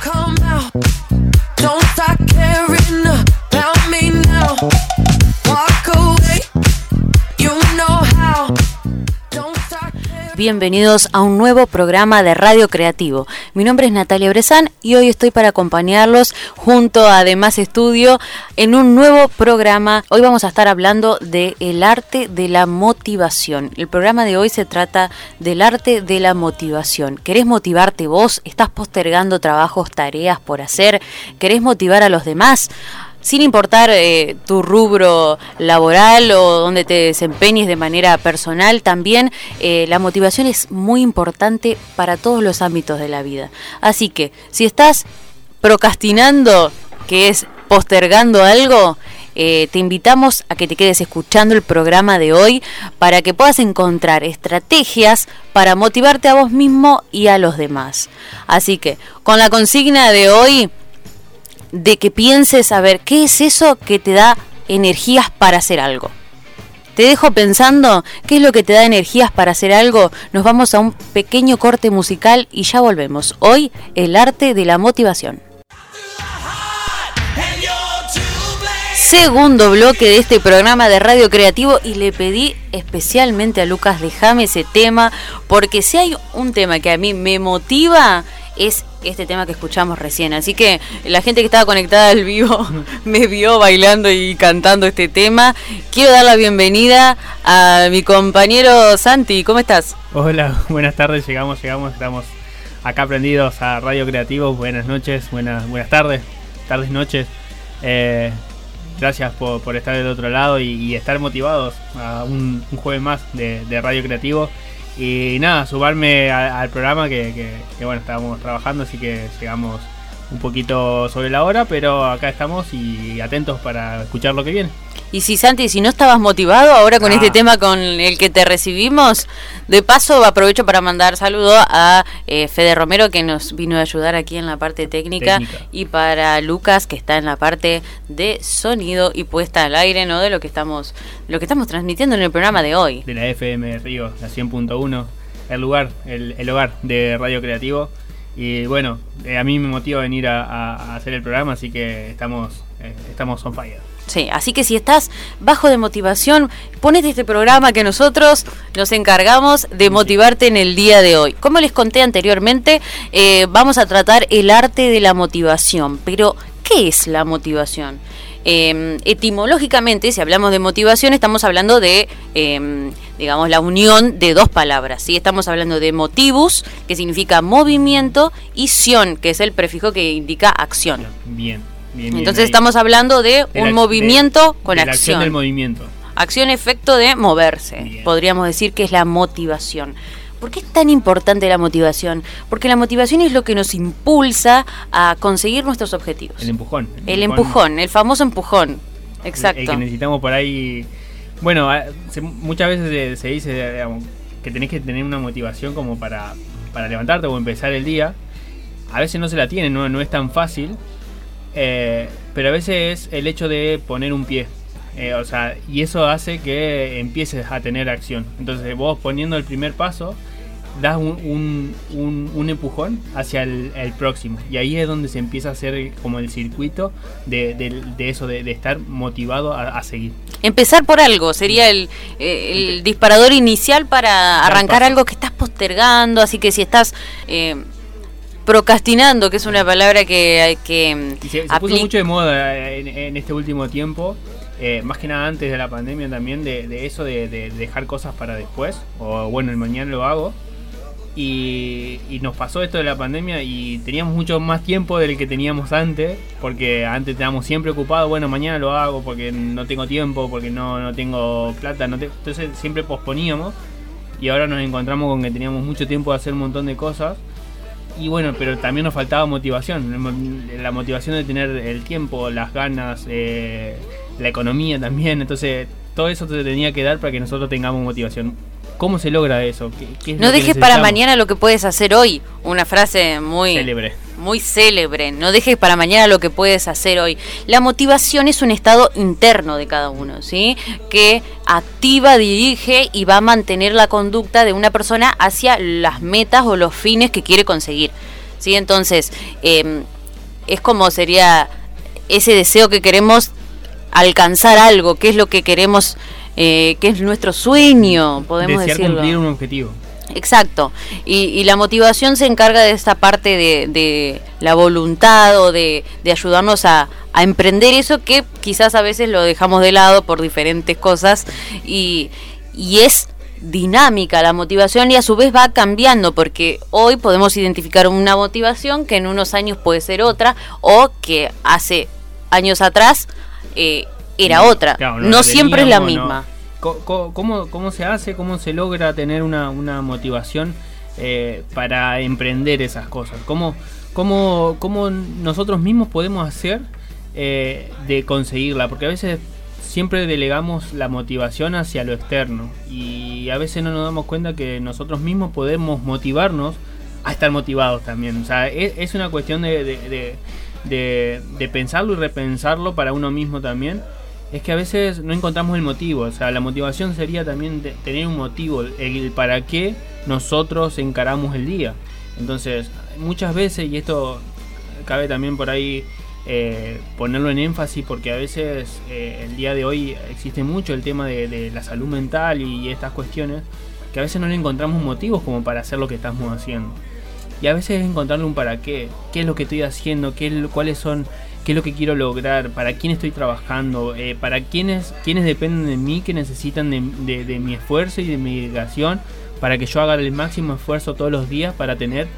come bienvenidos a un nuevo programa de Radio Creativo. Mi nombre es Natalia Brezán y hoy estoy para acompañarlos junto a Además Estudio en un nuevo programa. Hoy vamos a estar hablando de el arte de la motivación. El programa de hoy se trata del arte de la motivación. ¿Querés motivarte vos? ¿Estás postergando trabajos, tareas por hacer? ¿Querés motivar a los demás? Sin importar eh, tu rubro laboral o donde te desempeñes de manera personal, también eh, la motivación es muy importante para todos los ámbitos de la vida. Así que si estás procrastinando, que es postergando algo, eh, te invitamos a que te quedes escuchando el programa de hoy para que puedas encontrar estrategias para motivarte a vos mismo y a los demás. Así que con la consigna de hoy de que pienses a ver qué es eso que te da energías para hacer algo. Te dejo pensando qué es lo que te da energías para hacer algo. Nos vamos a un pequeño corte musical y ya volvemos. Hoy, el arte de la motivación. Segundo bloque de este programa de Radio Creativo y le pedí especialmente a Lucas, déjame ese tema, porque si hay un tema que a mí me motiva es este tema que escuchamos recién. Así que la gente que estaba conectada al vivo me vio bailando y cantando este tema. Quiero dar la bienvenida a mi compañero Santi. ¿Cómo estás? Hola, buenas tardes. Llegamos, llegamos. Estamos acá prendidos a Radio Creativo. Buenas noches, buenas, buenas tardes, tardes, noches. Eh, gracias por, estar del otro lado y, estar motivados a un, jueves más de Radio Creativo. Y nada, sumarme al programa que, bueno, estábamos trabajando, así que llegamos un poquito sobre la hora, pero acá estamos y atentos para escuchar lo que viene. Y si Santi, si no estabas motivado ahora con este ah. tema con el que te recibimos, de paso aprovecho para mandar saludo a eh, Fede Romero que nos vino a ayudar aquí en la parte técnica, y para Lucas que está en la parte de sonido y puesta al aire, ¿no? De lo que estamos lo que estamos transmitiendo en el programa de hoy. De la FM Río, la 100.1, el lugar, el, hogar de Radio Creativo. Y bueno, eh, a mí me motiva venir a, hacer el programa, así que estamos, eh, estamos on fire. Sí, así que si estás bajo de motivación, ponete este programa que nosotros nos encargamos de motivarte en el día de hoy. Como les conté anteriormente, eh, vamos a tratar el arte de la motivación. Pero, ¿qué es la motivación? Em, etimológicamente, si hablamos de motivación, estamos hablando de, em, digamos, la unión de dos palabras. ¿sí? Estamos hablando de motivus, que significa movimiento, y sion, que es el prefijo que indica acción. Bien. Entonces estamos hablando de, un movimiento con acción. acción del movimiento. Acción-efecto de moverse. Podríamos decir que es la motivación. ¿Por qué es tan importante la motivación? Porque la motivación es lo que nos impulsa a conseguir nuestros objetivos. El empujón. El, empujón, el famoso empujón. Exacto. El, que necesitamos por ahí. Bueno, muchas veces se, dice que tenés que tener una motivación como para, para levantarte o empezar el día. A veces no se la tiene, no, no es tan fácil. Eh, pero a veces es el hecho de poner un pie. Eh, o sea, y eso hace que empieces a tener acción. Entonces vos poniendo el primer paso, das un, un, empujón hacia el, próximo. Y ahí es donde se empieza a hacer como el circuito de, eso, de, estar motivado a, seguir. Empezar por algo sería el, el disparador inicial para arrancar algo que estás postergando. Así que si estás... Eh, procrastinando, que es una palabra que... que se, se puso mucho de moda en, este último tiempo, eh, más que nada antes de la pandemia también, de, eso de, dejar cosas para después, o bueno, el mañana lo hago. Y, nos pasó esto de la pandemia y teníamos mucho más tiempo del que teníamos antes, porque antes estábamos siempre ocupados, bueno, mañana lo hago porque no tengo tiempo, porque no, no tengo plata, no entonces siempre posponíamos y ahora nos encontramos con que teníamos mucho tiempo de hacer un montón de cosas y bueno, pero también nos faltaba motivación, la motivación de tener el tiempo, las ganas, eh, la economía también, entonces todo eso te tenía que dar para que nosotros tengamos motivación. ¿Cómo se logra eso? no dejes para mañana lo que puedes hacer hoy. Una frase muy célebre. Muy célebre. No dejes para mañana lo que puedes hacer hoy. La motivación es un estado interno de cada uno, ¿sí? Que activa, dirige y va a mantener la conducta de una persona hacia las metas o los fines que quiere conseguir. ¿sí? Entonces, em, es como sería ese deseo que queremos alcanzar algo, qué es lo que queremos, eh, qué es nuestro sueño, podemos Desear decirlo. cumplir un objetivo. Exacto. Y, y la motivación se encarga de esta parte de, de la voluntad o de, de ayudarnos a, a emprender eso que quizás a veces lo dejamos de lado por diferentes cosas y, y es dinámica la motivación y a su vez va cambiando porque hoy podemos identificar una motivación que en unos años puede ser otra o que hace años atrás eh, era otra. Claro, no siempre es la misma. ¿Cómo, ¿Cómo se hace? ¿Cómo se logra tener una, una motivación eh, para emprender esas cosas? ¿Cómo, cómo, cómo nosotros mismos podemos hacer eh, de conseguirla? Porque a veces siempre delegamos la motivación hacia lo externo y a veces no nos damos cuenta que nosotros mismos podemos motivarnos a estar motivados también. O sea, es, es una cuestión de- de- de pensarlo y repensarlo para uno mismo también. Es que a veces no encontramos el motivo. O sea, la motivación sería también tener un motivo, el, para qué nosotros encaramos el día. Entonces, muchas veces, y esto cabe también por ahí eh, ponerlo en énfasis, porque a veces eh, el día de hoy existe mucho el tema de, la salud mental y, estas cuestiones, que a veces no le encontramos motivos como para hacer lo que estamos haciendo. Y a veces es encontrarle un para qué, qué es lo que estoy haciendo, qué cuáles son, qué es lo que quiero lograr, para quién estoy trabajando, eh, para quiénes, quiénes dependen de mí, que necesitan de, de- mi esfuerzo y de mi dedicación, para que yo haga el máximo esfuerzo todos los días para tener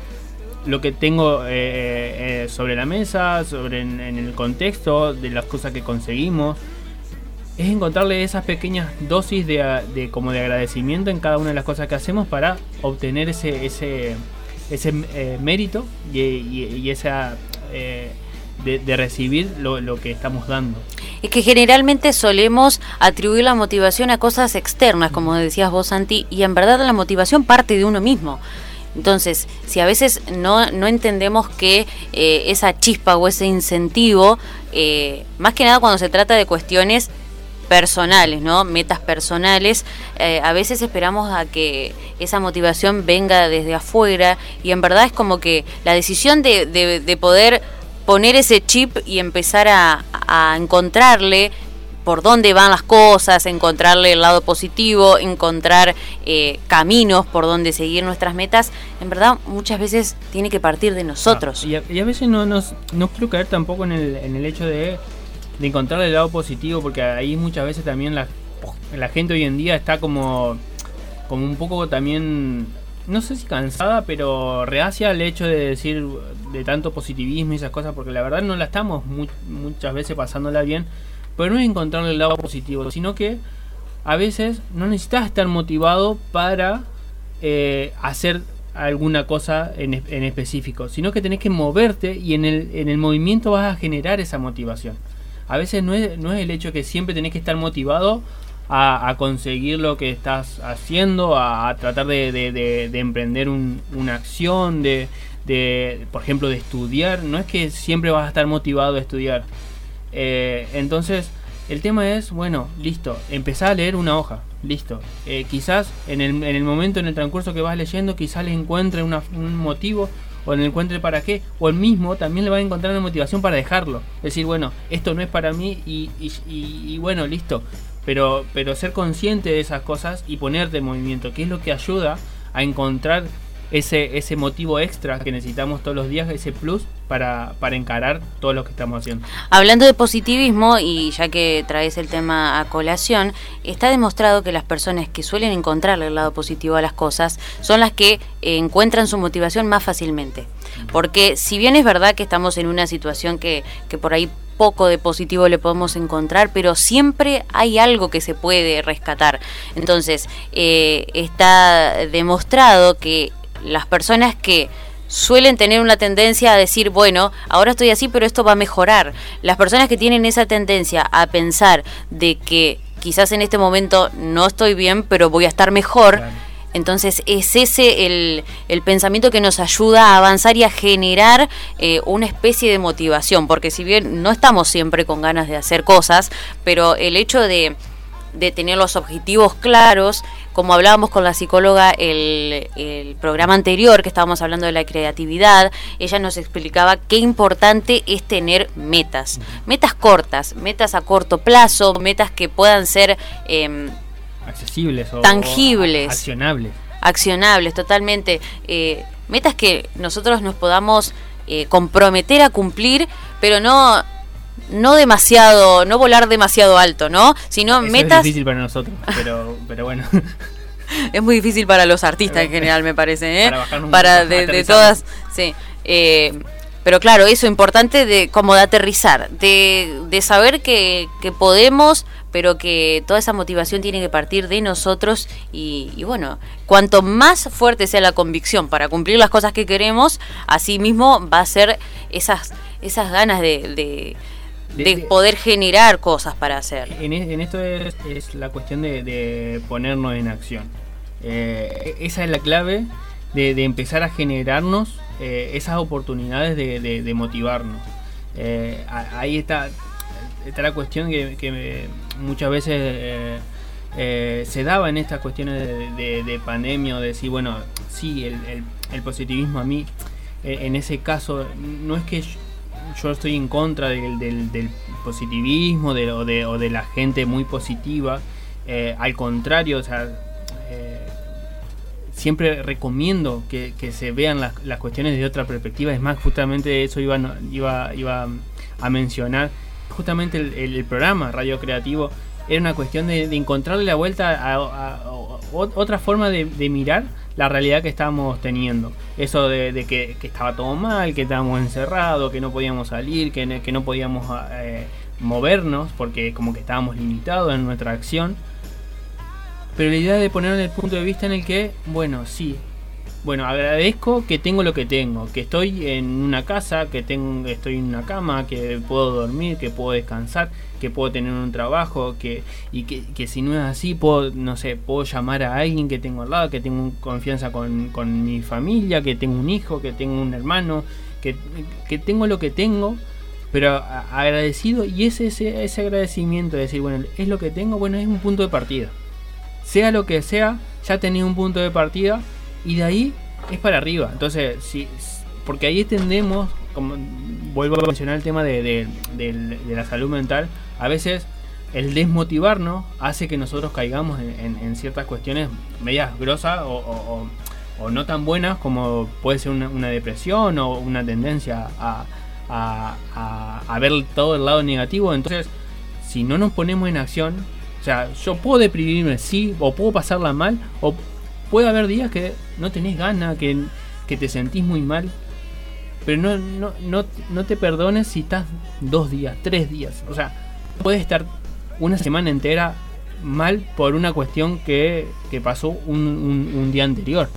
lo que tengo eh, eh, sobre la mesa, sobre en, el contexto de las cosas que conseguimos. Es encontrarle esas pequeñas dosis de, de como de agradecimiento en cada una de las cosas que hacemos para obtener ese ese, ese mérito y, y- esa de, recibir lo, lo que estamos dando. Es que generalmente solemos atribuir la motivación a cosas externas, como decías vos, Santi, y en verdad la motivación parte de uno mismo. Entonces, si a veces no, no entendemos que eh, esa chispa o ese incentivo, eh, más que nada cuando se trata de cuestiones personales, ¿no? Metas personales, eh, a veces esperamos a que esa motivación venga desde afuera y en verdad es como que la decisión de, de- de poder poner ese chip y empezar a, a encontrarle por dónde van las cosas, encontrarle el lado positivo, encontrar eh, caminos por donde seguir nuestras metas, en verdad muchas veces tiene que partir de nosotros. Ah, y, a, y a veces no, nos- no quiero caer tampoco en el, en el hecho de, de encontrar el lado positivo, porque ahí muchas veces también la, la gente hoy en día está como, como un poco también, no sé si cansada, pero reacia al hecho de decir de tanto positivismo y esas cosas, porque la verdad no la estamos mu- muchas veces pasándola bien, pero no es encontrarle el lado positivo, sino que a veces no necesitas estar motivado para eh, hacer alguna cosa en, en específico, sino que tenés que moverte y en el, en el movimiento vas a generar esa motivación. A veces no es, no es el hecho que siempre tenés que estar motivado a, conseguir lo que estás haciendo, a, tratar de emprender un- una acción, de, de, por ejemplo, de estudiar. No es que siempre vas a estar motivado a estudiar. Eh, entonces, el tema es, bueno, listo, empezá a leer una hoja, listo. Eh, quizás en el, en el momento, en el transcurso que vas leyendo, quizás le encuentre una- un motivo o le encuentre para qué, o el mismo también le va a encontrar una motivación para dejarlo. Decir, bueno, esto no es para mí y, y- y- y bueno, listo. Pero, pero ser consciente de esas cosas y ponerte en movimiento, que es lo que ayuda a encontrar ese, ese motivo extra que necesitamos todos los días, ese plus para, para encarar todo lo que estamos haciendo. Hablando de positivismo, y ya que traes el tema a colación, está demostrado que las personas que suelen encontrarle el lado positivo a las cosas son las que eh, encuentran su motivación más fácilmente. Porque si bien es verdad que estamos en una situación que, que por ahí poco de positivo le podemos encontrar, pero siempre hay algo que se puede rescatar. Entonces, eh, está demostrado que las personas que suelen tener una tendencia a decir, bueno, ahora estoy así, pero esto va a mejorar. Las personas que tienen esa tendencia a pensar de que quizás en este momento no estoy bien, pero voy a estar mejor. Claro. Entonces es ese el, el pensamiento que nos ayuda a avanzar y a generar eh, una especie de motivación, porque si bien no estamos siempre con ganas de hacer cosas, pero el hecho de, de tener los objetivos claros como hablábamos con la psicóloga el, el programa anterior, que estábamos hablando de la creatividad, ella nos explicaba qué importante es tener metas, metas cortas, metas a corto plazo, metas que puedan ser... Eh, accesibles o tangibles, accionables. Accionables, totalmente. Eh, metas que nosotros nos podamos eh, comprometer a cumplir, pero no no demasiado, no volar demasiado alto, ¿no? Sino metas. Es difícil para nosotros, pero, pero bueno. es muy difícil para los artistas en general, me parece, ¿eh? Para, de, todas, sí. Eh, pero claro, eso es importante de como de aterrizar, de, de saber que, que podemos pero que toda esa motivación tiene que partir de nosotros y, bueno, cuanto más fuerte sea la convicción para cumplir las cosas que queremos, así mismo va a ser esas, esas ganas de, de, poder generar cosas para hacer. En, esto es, la cuestión de, ponernos en acción. Eh, esa es la clave de, empezar a generarnos eh, esas oportunidades de, motivarnos. Eh, ahí está, está la cuestión que, que muchas veces se daba en estas cuestiones de, pandemia o de decir, bueno, sí, el, positivismo a mí, en ese caso, no es que yo, estoy en contra del, positivismo de, o, de, o de la gente muy positiva, al contrario, o sea, siempre recomiendo que, se vean las, las, cuestiones de otra perspectiva, es más, justamente eso iba, iba, iba a mencionar. Justamente el, programa Radio Creativo era una cuestión de, encontrarle la vuelta a, otra forma de, mirar la realidad que estábamos teniendo. Eso de, que, estaba todo mal, que estábamos encerrados, que no podíamos salir, que, no podíamos eh, movernos porque como que estábamos limitados en nuestra acción. Pero la idea de poner en el punto de vista en el que, bueno, sí, bueno, agradezco que tengo lo que tengo, que estoy en una casa, que tengo, estoy en una cama, que puedo dormir, que puedo descansar, que puedo tener un trabajo, que, y que, si no es así, puedo, no sé, puedo llamar a alguien que tengo al lado, que tengo confianza con, con mi familia, que tengo un hijo, que tengo un hermano, que, que tengo lo que tengo, pero agradecido, y ese, ese, ese agradecimiento de decir, bueno, es lo que tengo, bueno, es un punto de partida. Sea lo que sea, ya tenía un punto de partida y de ahí es para arriba. Entonces, si, porque ahí tendemos, como vuelvo a mencionar el tema de, la salud mental, a veces el desmotivarnos hace que nosotros caigamos en, ciertas cuestiones medias grosas o, no tan buenas como puede ser una, depresión o una tendencia a, a, ver todo el lado negativo. Entonces, si no nos ponemos en acción, o sea, yo puedo deprimirme, sí, o puedo pasarla mal, o puede haber días que no tenés ganas, que, te sentís muy mal, pero no, no, no, no te perdones si estás dos días, tres días. O sea, puedes estar una semana entera mal por una cuestión que, pasó un, día anterior.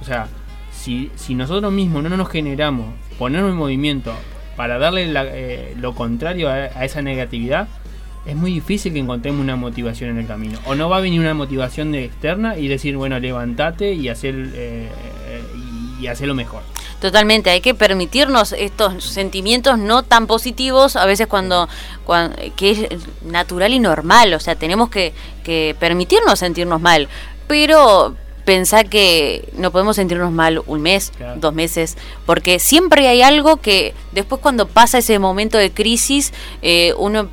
O sea, si, si nosotros mismos no nos generamos ponernos en movimiento para darle eh, lo contrario a, esa negatividad, es muy difícil que encontremos una motivación en el camino. O no va a venir una motivación de externa y decir, bueno, levántate y hacer, eh, y hacer lo mejor. Totalmente, hay que permitirnos estos sentimientos no tan positivos, a veces cuando, que es natural y normal, o sea, tenemos que, que permitirnos sentirnos mal, pero pensar que no podemos sentirnos mal un mes, dos meses, porque siempre hay algo que después cuando pasa ese momento de crisis, eh, uno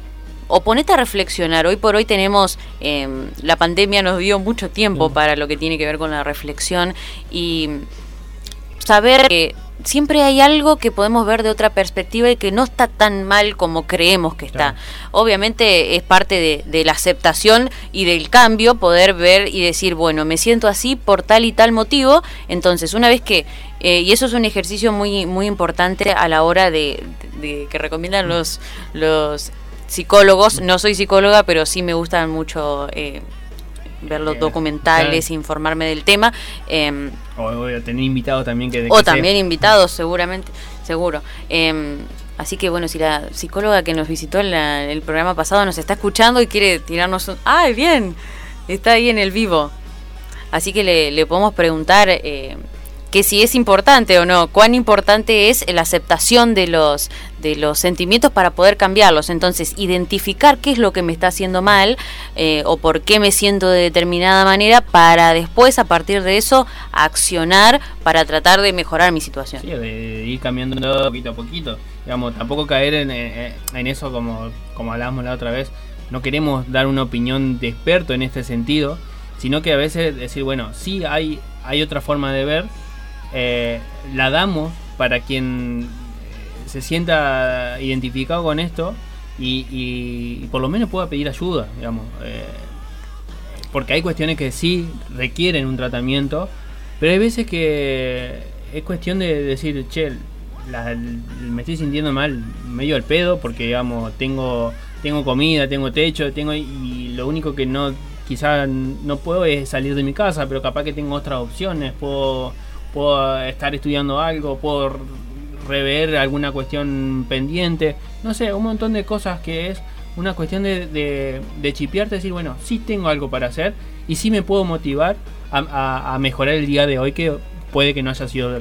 o ponete a reflexionar. Hoy por hoy tenemos, em, la pandemia nos dio mucho tiempo para lo que tiene que ver con la reflexión y saber que siempre hay algo que podemos ver de otra perspectiva y que no está tan mal como creemos que está. Obviamente es parte de, la aceptación y del cambio poder ver y decir, bueno, me siento así por tal y tal motivo. Entonces, una vez que, eh, y eso es un ejercicio muy, muy importante a la hora de, de que recomiendan los, los psicólogos. No soy psicóloga, pero sí me gustan mucho eh, ver los documentales, informarme del tema. Eh, o, tener invitados también que... o también invitados, seguramente, seguro. Em, así que bueno, si la psicóloga que nos visitó en el programa pasado nos está escuchando y quiere tirarnos un... ¡Ay, bien! Está ahí en el vivo. Así que le, le podemos preguntar eh, que si es importante o no, cuán importante es la aceptación de los de los sentimientos para poder cambiarlos. Entonces, identificar qué es lo que me está haciendo mal eh, o por qué me siento de determinada manera para después, a partir de eso, accionar para tratar de mejorar mi situación. Sí, de ir cambiando poquito a poquito. Digamos, tampoco caer en, en, eso como, como hablábamos la otra vez. No queremos dar una opinión de experto en este sentido, sino que a veces decir, bueno, sí hay, hay otra forma de ver, eh, la damos para quien eh, se sienta identificado con esto y, por lo menos pueda pedir ayuda, digamos. Eh, porque hay cuestiones que sí requieren un tratamiento, pero hay veces que es cuestión de decir, che, me estoy sintiendo mal, medio al pedo, porque digamos, tengo, tengo comida, tengo techo, tengo y lo único que no quizás no puedo es salir de mi casa, pero capaz que tengo otras opciones, puedo puedo estar estudiando algo, puedo rever alguna cuestión pendiente, no sé, un montón de cosas que es una cuestión de, de, de chipearte, decir, bueno, sí tengo algo para hacer y sí me puedo motivar a, mejorar el día de hoy que puede que no haya sido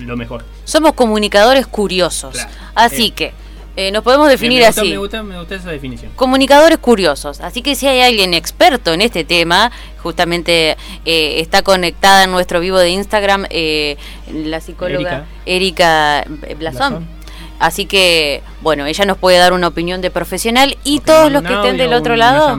lo mejor. Somos comunicadores curiosos, así eh, que eh, nos podemos definir así. Me gusta, me gusta esa definición. Comunicadores curiosos. Así que si hay alguien experto en este tema, justamente eh, está conectada en nuestro vivo de Instagram eh, la psicóloga Erika, Blasón. Así que, bueno, ella nos puede dar una opinión de profesional y todos los que estén del otro lado.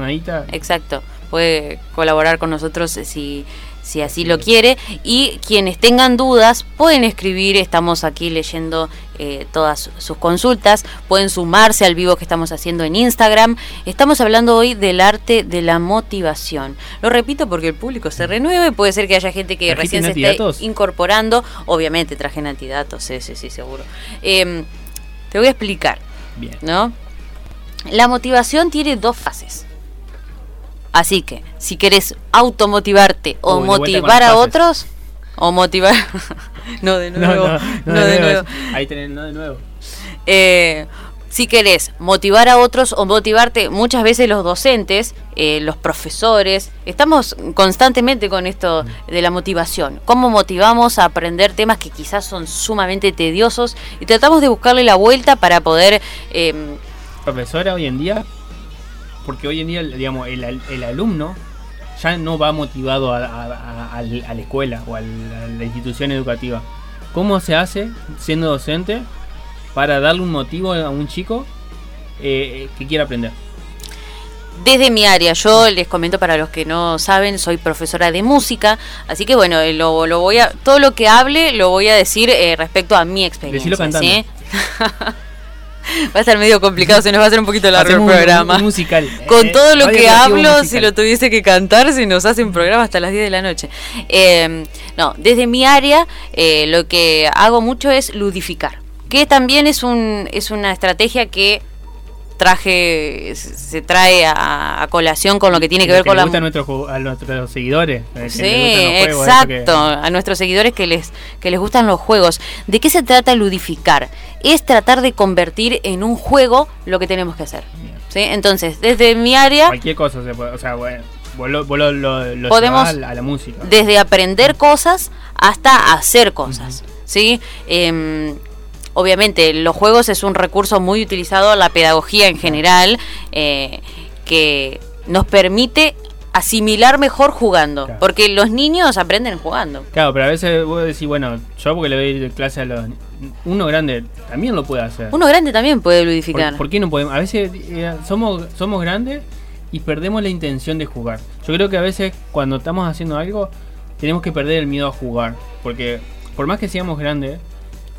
Exacto, puede colaborar con nosotros si si así lo quiere. Y quienes tengan dudas pueden escribir, estamos aquí leyendo eh, todas sus consultas, pueden sumarse al vivo que estamos haciendo en Instagram. Estamos hablando hoy del arte de la motivación. Lo repito porque el público se renueve, puede ser que haya gente que recién se esté incorporando. Obviamente traje antidatos, sí, sí, sí, seguro. Em, te voy a explicar. Bien. ¿No? La motivación tiene dos fases. Así que, si querés automotivarte o motivar a otros, o motivar. no, de nuevo. No, de, nuevo. Ahí tenés, no de nuevo. Eh, si querés motivar a otros o motivarte, muchas veces los docentes, eh, los profesores, estamos constantemente con esto de la motivación. ¿Cómo motivamos a aprender temas que quizás son sumamente tediosos y tratamos de buscarle la vuelta para poder... Eh, Profesora, hoy en día porque hoy en día, digamos, el, alumno ya no va motivado a, la escuela o a la, institución educativa. ¿Cómo se hace siendo docente para darle un motivo a un chico eh, que quiera aprender? Desde mi área, yo les comento para los que no saben, soy profesora de música, así que bueno, lo, lo voy a, todo lo que hable lo voy a decir eh, respecto a mi experiencia. cantando. ¿sí? Va a ser medio complicado, se nos va a hacer un poquito largo el programa. musical. Con todo lo que hablo, si lo tuviese que cantar, se nos hace un programa hasta las 10 de la noche. Eh, no, desde mi área, eh, lo que hago mucho es ludificar. Que también es, un, es una estrategia que traje se trae a, colación con lo que tiene que, ver con la a, a nuestros seguidores sí exacto a nuestros seguidores que les que les gustan los juegos. De qué se trata ludificar es tratar de convertir en un juego lo que tenemos que hacer ¿sí? entonces desde mi área cualquier cosa se puede o sea bueno lo, podemos a la, música. desde aprender cosas hasta hacer cosas sí em, obviamente los juegos es un recurso muy utilizado en la pedagogía en general eh, que nos permite asimilar mejor jugando, porque los niños aprenden jugando. Claro, pero a veces vos decís, bueno, yo porque le doy clase a los... Uno grande también lo puede hacer. Uno grande también puede ludificar. ¿Por, qué no podemos? A veces eh, somos, somos grandes y perdemos la intención de jugar. Yo creo que a veces cuando estamos haciendo algo tenemos que perder el miedo a jugar, porque por más que seamos grandes,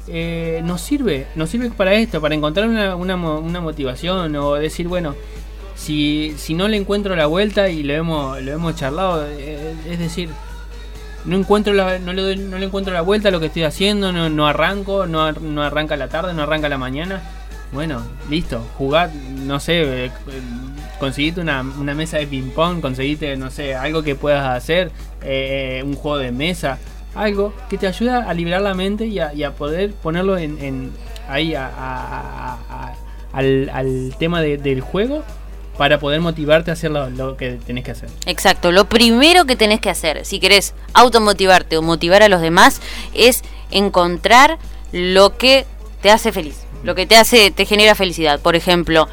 eh, nos sirve, nos sirve para esto, para encontrar una, una, motivación o decir, bueno, si, si no le encuentro la vuelta y lo hemos, lo hemos charlado, eh, es decir, no encuentro la, no, le no le encuentro la vuelta a lo que estoy haciendo, no, no arranco, no, arranca la tarde, no arranca la mañana. Bueno, listo, jugar, no sé, eh, conseguiste una, una, mesa de ping pong, conseguiste, no sé, algo que puedas hacer, un juego de mesa algo que te ayuda a liberar la mente y a, poder ponerlo en, ahí al, tema del juego para poder motivarte a hacer lo, que tenés que hacer. Exacto, lo primero que tenés que hacer, si querés automotivarte o motivar a los demás, es encontrar lo que te hace feliz. lo que te hace, te genera felicidad. Por ejemplo,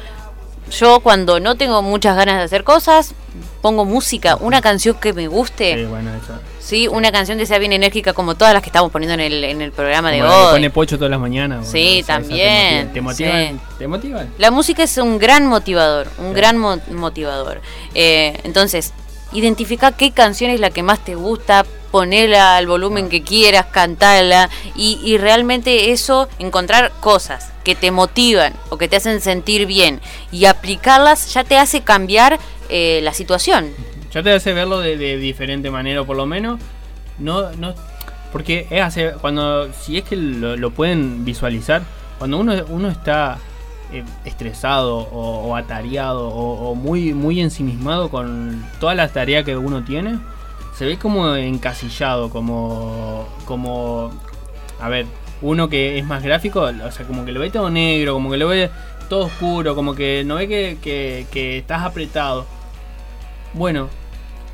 yo cuando no tengo muchas ganas de hacer cosas, pongo música, una canción que me guste. Sí, bueno, eso. Sí, una canción que sea bien enérgica como todas las que estamos poniendo en el, en el programa de que hoy. pone pocho todas las mañanas. Sí, también, ¿Te motivan? sí. ¿Te motivan? La música es un gran motivador, un Sí. gran mo- motivador. Eh, entonces, identifica qué canción es la que más te gusta, ponela al volumen que quieras, cantala y, y realmente eso, encontrar cosas que te motivan o que te hacen sentir bien y aplicarlas ya te hace cambiar eh, la situación. Ya te hace verlo de, diferente manera, por lo menos. No, no. Porque es hacer. Cuando. Si es que lo, pueden visualizar. Cuando uno, uno está eh, estresado o, atareado o, muy, muy ensimismado con todas las tareas que uno tiene. Se ve como encasillado, como. como. A ver, uno que es más gráfico, o sea, como que lo ve todo negro, como que lo ve todo oscuro, como que no ve que, que estás apretado. Bueno,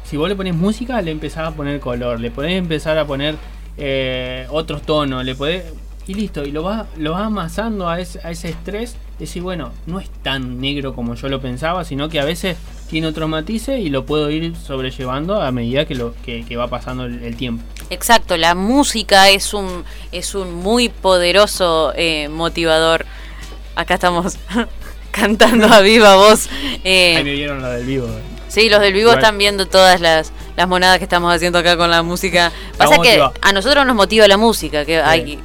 si vos le pones música, le empezás a poner color, le podés empezar a poner eh, otros tonos, le podés. Y listo, y lo vas, lo vas amasando a ese, a ese estrés. Decir, bueno, no es tan negro como yo lo pensaba, sino que a veces tiene otros matices y lo puedo ir sobrellevando a medida que, lo, que, que va pasando el, el tiempo. Exacto, la música es un, es un muy poderoso eh, motivador. Acá estamos cantando a viva voz. eh, Ahí me vieron lo del vivo. Sí, los del vivo Igual. están viendo todas las, las monadas que estamos haciendo acá con la música. Pasa que a nosotros nos motiva la música, que hay,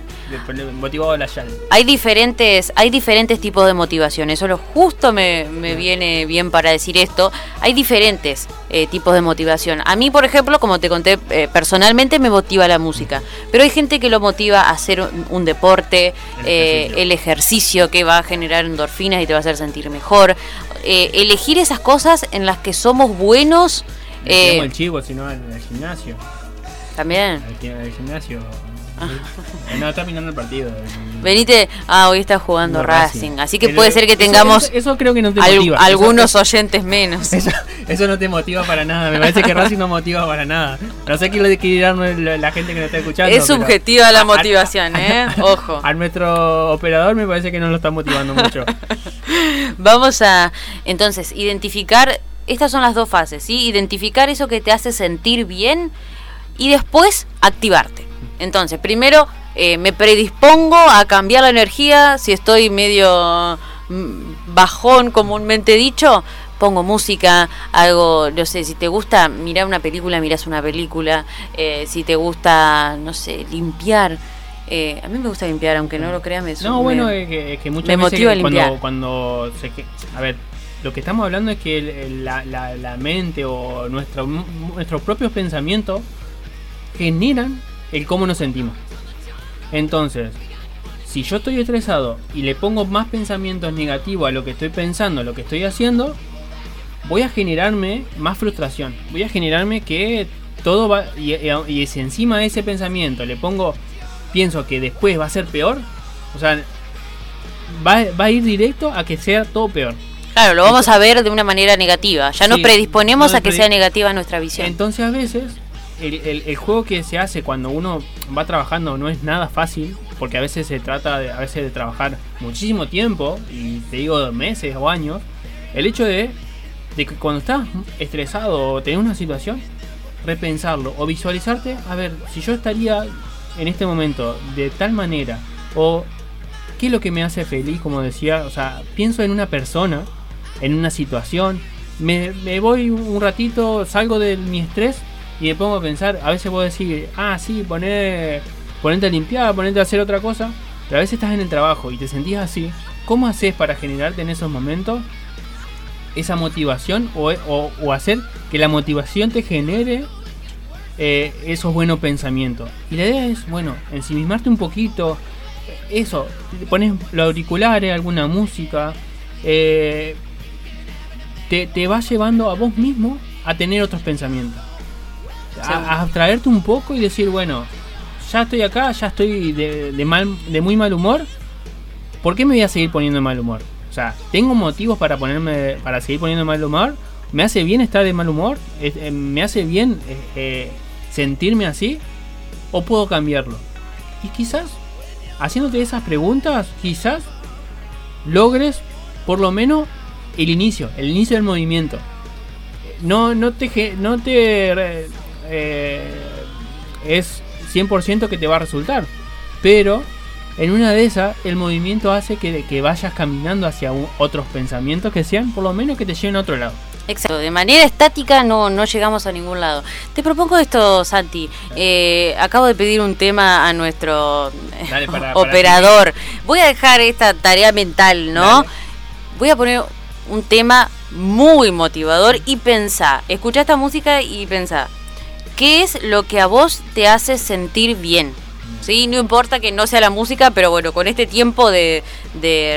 Motivado la yal. hay diferentes, hay diferentes tipos de motivación. Eso lo justo me, me viene bien para decir esto. Hay diferentes eh, tipos de motivación. A mí, por ejemplo, como te conté, eh, personalmente me motiva la música. Pero hay gente que lo motiva a hacer un, un deporte, El eh, ejercicio. el ejercicio que va a generar endorfinas y te va a hacer sentir mejor. Elegir esas cosas en las que somos buenos. Tiramos el chivo, sino al, al gimnasio. También. Al gimnasio. No, está terminando el partido. Venite, ah, hoy está jugando No, Racing, así que El- puede ser que tengamos Eso, eso creo que no te al- motiva. algunos Eso, oyentes menos. eso, eso no te motiva para nada. Me parece que Racing no motiva para nada. No sé qué le quiere dar la, la gente que nos está escuchando. Es subjetiva la a- a- motivación, ¿eh? Ojo. A nuestro operador me parece que no lo está motivando mucho. Vamos a, entonces, identificar, estas son las dos fases, ¿sí? Identificar eso que te hace sentir bien y después activarte. Entonces, primero eh, me predispongo a cambiar la energía, si estoy medio mm, bajón, comúnmente dicho, pongo música, algo, no sé, si te gusta mirar una película, miras una película, eh, si te gusta, no sé, limpiar. eh, a mí me gusta limpiar, aunque no lo creas, me No, me- bueno, es que, es que muchas me veces que cuando, cuando se... A ver, lo que estamos hablando es que el- el- la, la- la mente o nuestro, nuestros propios pensamientos generan el cómo nos sentimos. Entonces, si yo estoy estresado y le pongo más pensamientos negativos a lo que estoy pensando, a lo que estoy haciendo, voy a generarme más frustración. Voy a generarme que todo va... Y, y- si encima de ese pensamiento le pongo... Pienso que después va a ser peor. O sea, va, va a ir directo a que sea todo peor. Claro, lo vamos a ver de una manera negativa. Ya nos Sí, predisponemos a que sea negativa nuestra visión. Entonces a veces el, el- el juego que se hace cuando uno va trabajando no es nada fácil, porque a veces se trata de, a veces de trabajar muchísimo tiempo, y te digo meses o años, el hecho de, de que cuando estás estresado o tenés una situación, repensarlo o visualizarte, a ver, si yo estaría en este momento de tal manera, o qué es lo que me hace feliz, como decía, o sea, pienso en una persona, en una situación, me, me voy un ratito, salgo de mi estrés y me pongo a pensar, a veces puedo decir, ah, sí, poner, ponerte a limpiar, ponerte a hacer otra cosa, pero a veces estás en el trabajo y te sentís así, ¿cómo haces para generarte en esos momentos esa motivación o, o- hacer que la motivación te genere eh, esos buenos pensamientos? Y la idea es, bueno, ensimismarte un poquito, eso, pones los auriculares, alguna música, eh, te, te va llevando a vos mismo a tener otros pensamientos. A, abstraerte un poco y decir, bueno, ya estoy acá, ya estoy de, mal, de muy mal humor. ¿Por qué me voy a seguir poniendo de mal humor? O sea, ¿tengo motivos para ponerme, para seguir poniendo de mal humor? ¿Me hace bien estar de mal humor? Eh, ¿Me hace bien eh, eh, sentirme así? ¿O puedo cambiarlo? Y quizás, haciéndote esas preguntas, quizás logres por lo menos el inicio, el inicio del movimiento. No, no te, no te eh, es 100% que te va a resultar, pero en una de esas el movimiento hace que, que vayas caminando hacia otros pensamientos que sean por lo menos que te lleven a otro lado. Exacto, de manera estática no, no llegamos a ningún lado. Te propongo esto, Santi. Eh, acabo de pedir un tema a nuestro operador. Voy a dejar esta tarea mental, ¿no? Voy a poner un tema muy motivador y pensá, escucha esta música y pensá, ¿qué es lo que a vos te hace sentir bien? ¿Sí? No importa que no sea la música, pero bueno, con este tiempo de,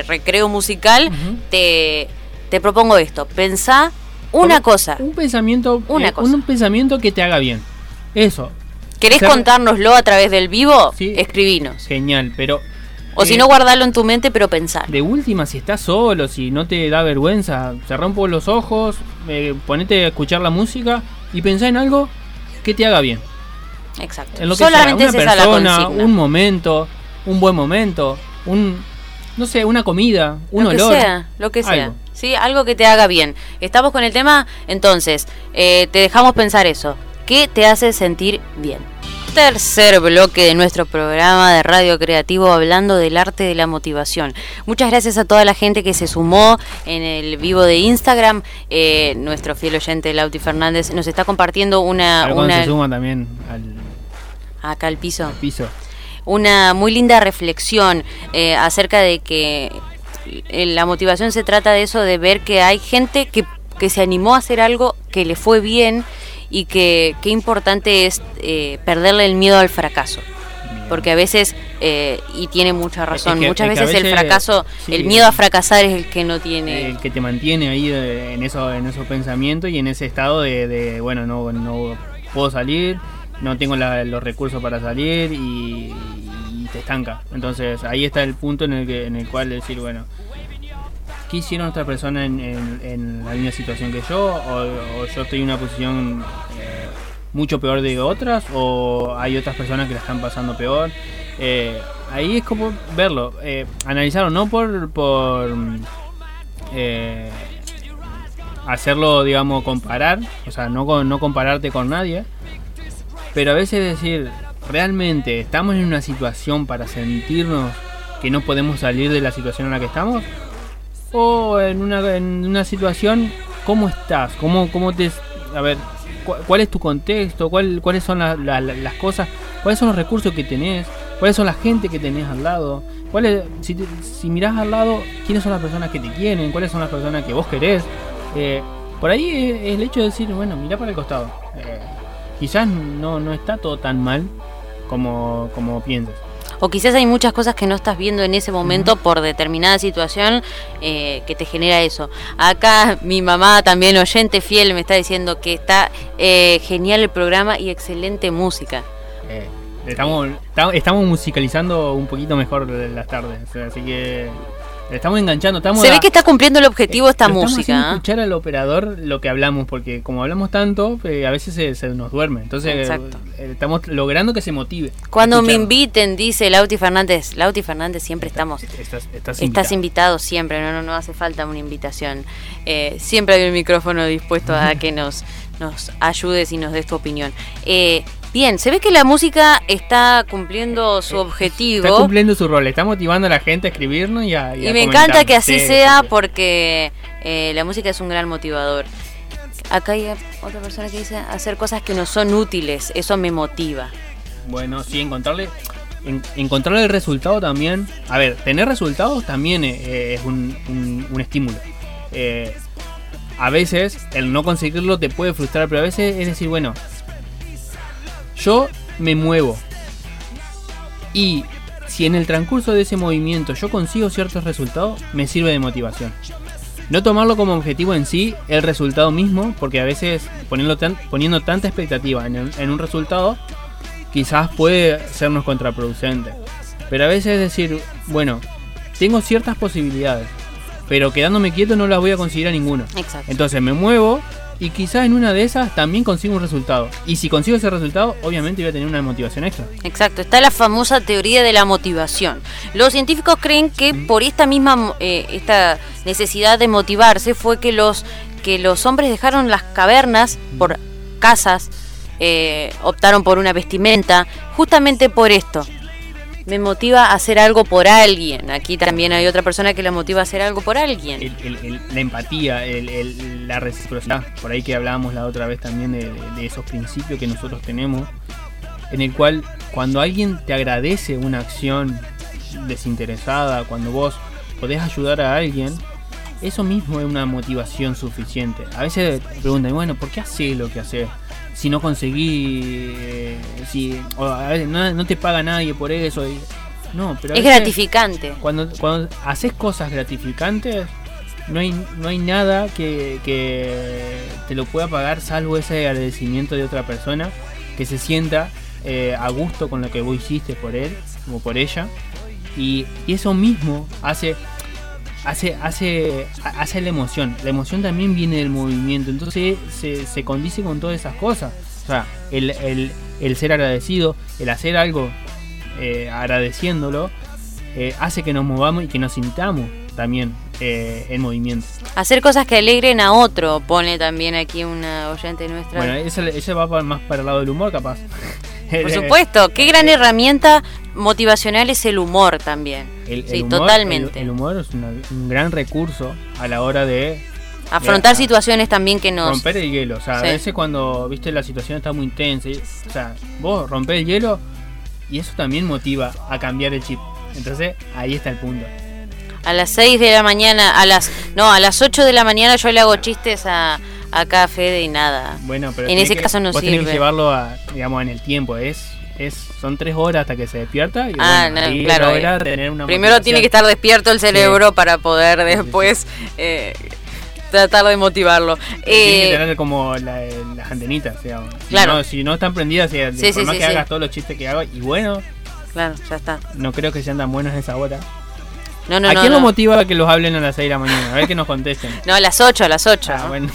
recreo musical, te, te propongo esto. Pensá una cosa. Un pensamiento, una eh, un pensamiento que te haga bien. Eso. ¿Querés contárnoslo a través del vivo? Sí. Escribinos. Genial, pero o si eh, no, guardarlo en tu mente, pero pensar. De última, si estás solo, si no te da vergüenza, cerrá un poco los ojos, eh, ponete a escuchar la música y pensá en algo que te haga bien. Exacto. En lo que Solamente sea, una persona, un momento, un buen momento, un no sé, una comida, un lo olor. Que sea, lo que sea. ¿sí? Algo que te haga bien. ¿Estamos con el tema? Entonces, eh, te dejamos pensar eso. ¿Qué te hace sentir bien? Tercer bloque de nuestro programa de Radio Creativo hablando del arte de la motivación. Muchas gracias a toda la gente que se sumó en el vivo de Instagram. Eh, nuestro fiel oyente Lauti Fernández nos está compartiendo una... una... se suma también al... Acá al piso. Al piso una muy linda reflexión eh, acerca de que eh, la motivación se trata de eso, de ver que hay gente que, que se animó a hacer algo que le fue bien y que qué importante es eh, perderle el miedo al fracaso. Porque a veces, y tiene mucha razón, muchas veces, el fracaso, el miedo a fracasar es el que no tiene... El que te mantiene ahí en, eso, en esos pensamientos y en ese estado de, bueno, no, no puedo salir, no tengo los recursos para salir y, te estanca. Entonces ahí está el punto en el, que, en el cual decir, bueno, ¿qué hicieron otra persona en, la misma situación que yo? ¿O, yo estoy en una posición eh, mucho peor de otras? ¿O hay otras personas que la están pasando peor? Eh, ahí es como verlo, eh, analizarlo, no por... por hacerlo, digamos, comparar, o sea, no, no compararte con nadie, pero a veces decir, ¿realmente estamos en una situación para sentirnos que no podemos salir de la situación en la que estamos? ¿O en una, en una situación, ¿cómo estás? ¿Cómo, cómo te... A ver, ¿cuál es tu contexto? ¿Cuál, ¿Cuáles son las cosas? ¿Cuáles son los recursos que tenés? ¿Cuáles son la gente que tenés al lado? ¿Cuál si, si mirás al lado, ¿quiénes son las personas que te quieren? ¿Cuáles son las personas que vos querés? Eh, por ahí es, el hecho de decir, bueno, mirá para el costado. Eh, quizás no, no está todo tan mal como, como piensas. O quizás hay muchas cosas que no estás viendo en ese momento por determinada situación eh, que te genera eso. Acá mi mamá, también oyente fiel, me está diciendo que está eh, genial el programa y excelente música. Eh, estamos, estamos musicalizando un poquito mejor las tardes, así que Estamos enganchando, estamos. Se ve que está cumpliendo el objetivo esta música. Estamos ¿eh? escuchar al operador lo que hablamos, porque como hablamos tanto, eh, a veces se, nos duerme. Entonces, eh, estamos logrando que se motive. Cuando me inviten, dice Lauti Fernández. Lauti Fernández, siempre estamos. Estás, invitado. siempre, no, no, no hace falta una invitación. siempre hay un micrófono dispuesto a que nos, nos ayudes y nos des tu opinión. Bien, se ve que la música está cumpliendo su objetivo. Está cumpliendo su rol, está motivando a la gente a escribirnos y a. Y, me encanta que así sea porque eh, la música es un gran motivador. Acá hay otra persona que dice hacer cosas que no son útiles, eso me motiva. Bueno, sí, encontrarle, encontrarle el resultado también. A ver, tener resultados también eh, es un, estímulo. Eh, a veces el no conseguirlo te puede frustrar, pero a veces es decir, bueno, yo me muevo. Y si en el transcurso de ese movimiento yo consigo ciertos resultados, me sirve de motivación. No tomarlo como objetivo en sí el resultado mismo, porque a veces poniendo, poniendo tanta expectativa en, un resultado, quizás puede sernos contraproducente. Pero a veces decir, bueno, tengo ciertas posibilidades, pero quedándome quieto no las voy a conseguir a ninguno. Entonces me muevo y quizás en una de esas también consigo un resultado. Y si consigo ese resultado, obviamente voy a tener una motivación extra. Exacto, está la famosa teoría de la motivación. Los científicos creen que por esta misma eh, esta necesidad de motivarse fue que los que los hombres dejaron las cavernas por casas, eh, optaron por una vestimenta, justamente por esto, me motiva a hacer algo por alguien. Aquí también hay otra persona que la motiva a hacer algo por alguien. la empatía, la reciprocidad, por ahí que hablábamos la otra vez también de, esos principios que nosotros tenemos, en el cual cuando alguien te agradece una acción desinteresada, cuando vos podés ayudar a alguien, eso mismo es una motivación suficiente. A veces preguntan, bueno, ¿por qué haces lo que haces? Si no conseguí, eh, si no, te paga nadie por eso. no, pero es gratificante. Cuando, cuando haces cosas gratificantes, no hay, no hay nada que, te lo pueda pagar salvo ese agradecimiento de otra persona que se sienta eh, a gusto con lo que vos hiciste por él o por ella. Y, y eso mismo hace hace, hace, hace la emoción. La emoción también viene del movimiento, entonces se, se condice con todas esas cosas. O sea, el, el, el ser agradecido, el hacer algo eh, agradeciéndolo, eh, hace que nos movamos y que nos sintamos también eh, en movimiento. Hacer cosas que alegren a otro, pone también aquí una oyente nuestra. Bueno, ella va más para el lado del humor, capaz. Por supuesto, qué gran herramienta motivacional es el humor también. Sí, totalmente. El, humor es un gran recurso a la hora de afrontar situaciones también que nos romper el hielo. O sea, a veces cuando viste la situación está muy intensa, o sea, vos rompés el hielo y eso también motiva a cambiar el chip. Entonces ahí está el punto. A las 6 de la mañana, a las no, a las 8 de la mañana yo le hago chistes a acá Fede y nada. Bueno, pero en ese caso no vos sirve. Tenés que llevarlo a, digamos, en el tiempo, es es son tres horas hasta que se despierta y ah, bueno, claro, eh, tener una primero tiene que estar despierto el cerebro para poder después eh, tratar de motivarlo tiene que eh, tener como las antenitas digamos. Si, claro. no, si no están prendidas sí, por más que hagas todos los chistes que hago y bueno claro ya está no creo que sean tan buenos en esa hora no, no, ¿A quién lo motiva a que los hablen a las 6 de la mañana? A ver que nos contesten. no, a las 8, a las 8. Ah, bueno.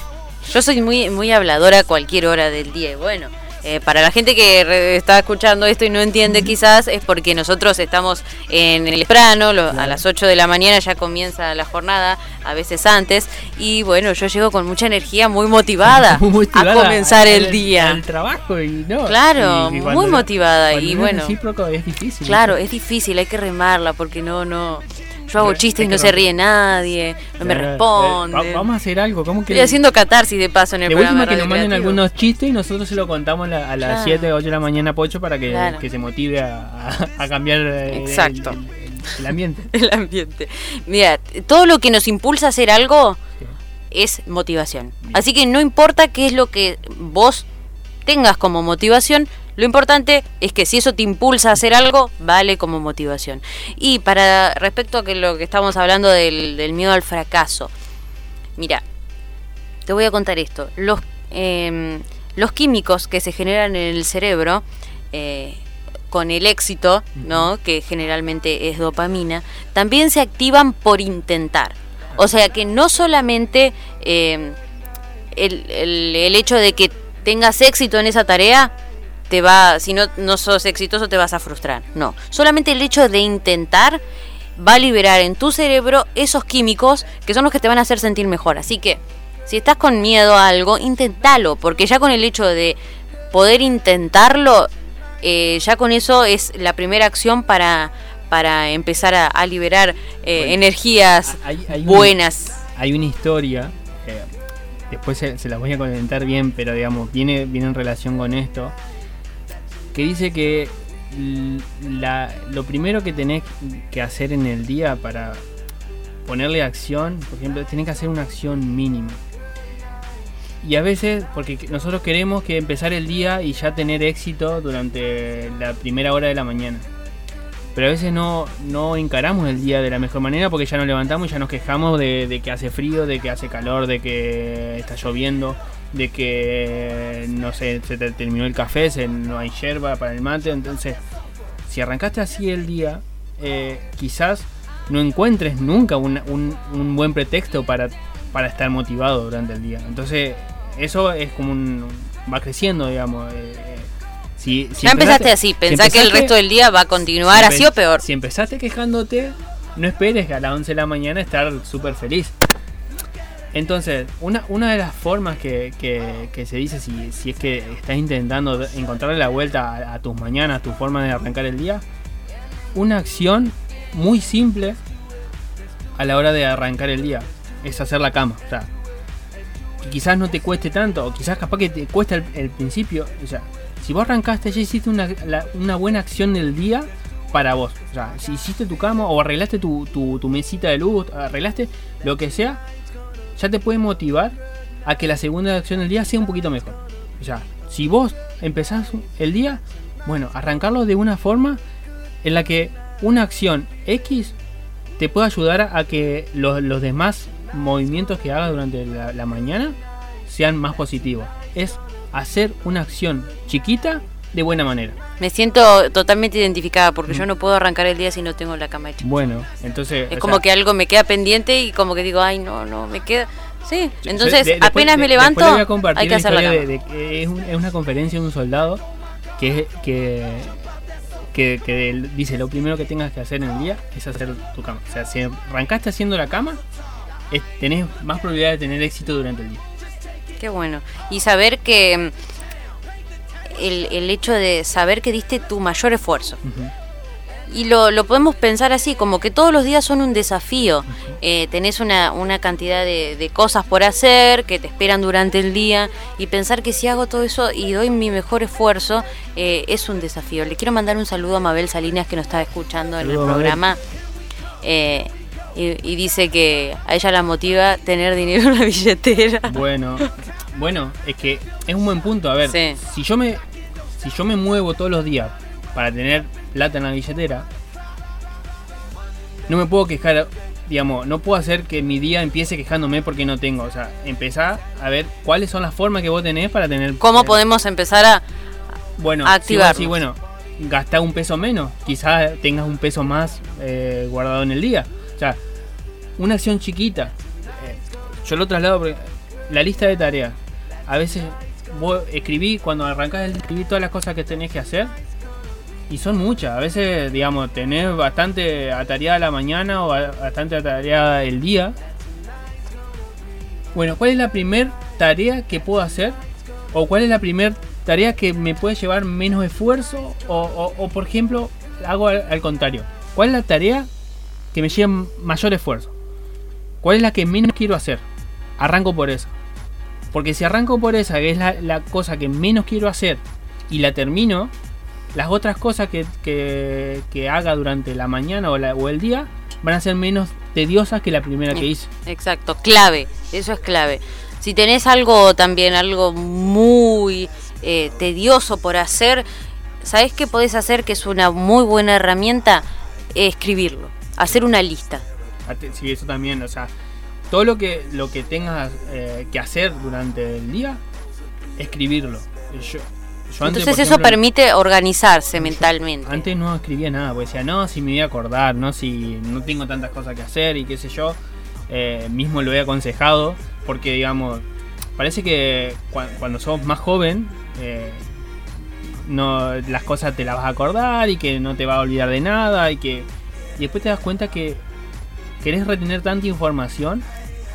Yo soy muy, muy habladora a cualquier hora del día. Bueno, eh, para la gente que está escuchando esto y no entiende quizás es porque nosotros estamos en el temprano, a las 8 de la mañana ya comienza la jornada, a veces antes, y bueno, yo llego con mucha energía, muy motivada, a comenzar el, día. El trabajo y no. Claro, muy motivada y bueno. Es difícil. Claro, es difícil, hay que remarla porque no, no yo hago chistes y no, se ríe nadie, no me responde. vamos a hacer algo, ¿cómo que? Estoy haciendo catarsis de paso en el de programa. que nos manden algunos chistes y nosotros se lo contamos a las 7 o 8 de la mañana Pocho para que, que se motive a, a, cambiar eh, Exacto. El, ambiente. el ambiente. Mira, todo lo que nos impulsa a hacer algo es motivación. Así que no importa qué es lo que vos tengas como motivación, lo importante es que si eso te impulsa a hacer algo, vale como motivación. Y para respecto a que lo que estamos hablando del, miedo al fracaso, mira, te voy a contar esto. Los, em, los químicos que se generan en el cerebro eh, con el éxito, ¿no? que generalmente es dopamina, también se activan por intentar. O sea que no solamente em, el, el hecho de que tengas éxito en esa tarea te va, si no, no sos exitoso te vas a frustrar. No, solamente el hecho de intentar va a liberar en tu cerebro esos químicos que son los que te van a hacer sentir mejor. Así que, si estás con miedo a algo, intentalo, porque ya con el hecho de poder intentarlo, eh, ya con eso es la primera acción para, para empezar a, liberar eh, energías buenas. hay una historia, eh, después se, se, las voy a comentar bien, pero digamos, viene, viene en relación con esto que dice que lo primero que tenés que hacer en el día para ponerle acción, por ejemplo, tenés que hacer una acción mínima. Y a veces, porque nosotros queremos que empezar el día y ya tener éxito durante la primera hora de la mañana. Pero a veces no, no encaramos el día de la mejor manera porque ya nos levantamos y ya nos quejamos de que hace frío, de que hace calor, de que está lloviendo de que, no sé, se te terminó el café, se, no hay yerba para el mate, entonces, si arrancaste así el día, eh, quizás no encuentres nunca un, un, buen pretexto para, para estar motivado durante el día. Entonces, eso es como un. va creciendo, digamos. eh, si, si ya empezaste así, si pensá que el resto del día va a continuar así o peor. Si empezaste quejándote, no esperes que a las 11 de la mañana estar súper feliz. Entonces, una, una de las formas que, que- se dice si, si es que estás intentando encontrarle la vuelta a, tus mañanas, tu forma de arrancar el día, una acción muy simple a la hora de arrancar el día es hacer la cama. O sea, quizás no te cueste tanto, o quizás capaz que te cuesta el, principio. O sea, si vos arrancaste, ya hiciste una, una buena acción del día para vos. O sea, si hiciste tu cama o arreglaste tu, tu- tu mesita de luz, arreglaste lo que sea, ya te puede motivar a que la segunda acción del día sea un poquito mejor. O sea, si vos empezás el día, bueno, arrancarlo de una forma en la que una acción X te puede ayudar a que los, los demás movimientos que hagas durante la, la mañana sean más positivos. Es hacer una acción chiquita de buena manera. Me siento totalmente identificada porque Mm. yo no puedo arrancar el día si no tengo la cama hecha. Bueno, entonces... Es como sea, que algo me queda pendiente y como que digo, ay, no, no, me queda. Sí, entonces de- apenas me levanto, voy a hay que hacer la cama. es, un- es una conferencia de un soldado que, que, que, dice lo primero que tengas que hacer en el día es hacer tu cama. O sea, si arrancaste haciendo la cama, es- tenés más probabilidad de tener éxito durante el día. Qué bueno. Y saber que mm, el, el hecho de saber que diste tu mayor esfuerzo. Y lo, lo podemos pensar así, como que todos los días son un desafío. Eh, tenés una, una cantidad de, de cosas por hacer que te esperan durante el día y pensar que si hago todo eso y doy mi mejor esfuerzo eh, es un desafío. Le quiero mandar un saludo a Mabel Salinas que nos está escuchando en el programa. Eh, y, y dice que a ella la motiva tener dinero en la billetera. Bueno, bueno, es que es un buen punto. A ver, Sí. si yo me si yo me muevo todos los días para tener plata en la billetera, no me puedo quejar, digamos, no puedo hacer que mi día empiece quejándome porque no tengo. O sea, empezar a ver cuáles son las formas que vos tenés para tener. ¿Cómo eh, podemos empezar a, bueno, a si vos activarnos? decís, bueno, gastar un peso menos, quizás tengas un peso más eh, guardado en el día. O sea, una acción chiquita. eh, yo lo traslado porque la lista de tareas. A veces escribí, cuando arrancás el escribí todas las cosas que tenés que hacer. Y son muchas. A veces, digamos, tenés bastante atareada la mañana o bastante atareada el día. Bueno, ¿cuál es la primer tarea que puedo hacer? ¿O cuál es la primer tarea que me puede llevar menos esfuerzo? O, por ejemplo, hago al, contrario. ¿Cuál es la tarea que me lleva mayor esfuerzo? ¿Cuál es la que menos quiero hacer? Arranco por esa. Porque si arranco por esa, que es la, la cosa que menos quiero hacer, y la termino, las otras cosas que, que- que haga durante la mañana o, la- o el día van a ser menos tediosas que la primera que hice. Exacto, clave, eso es clave. Si tenés algo también, algo muy eh, tedioso por hacer, ¿sabés qué podés hacer que es una muy buena herramienta? escribirlo, hacer una lista. Sí, eso también, o sea, todo lo que lo que tengas eh, que hacer durante el día, escribirlo. Yo, yo antes, Entonces eso ejemplo, permite organizarse mentalmente. Antes no escribía nada, porque decía, no, si me voy a acordar, no, si no tengo tantas cosas que hacer y qué sé yo. Eh, mismo lo he aconsejado, porque digamos, parece que cua- cuando sos más joven, eh, no, las cosas te las vas a acordar y que no te vas a olvidar de nada y que y después te das cuenta que querés retener tanta información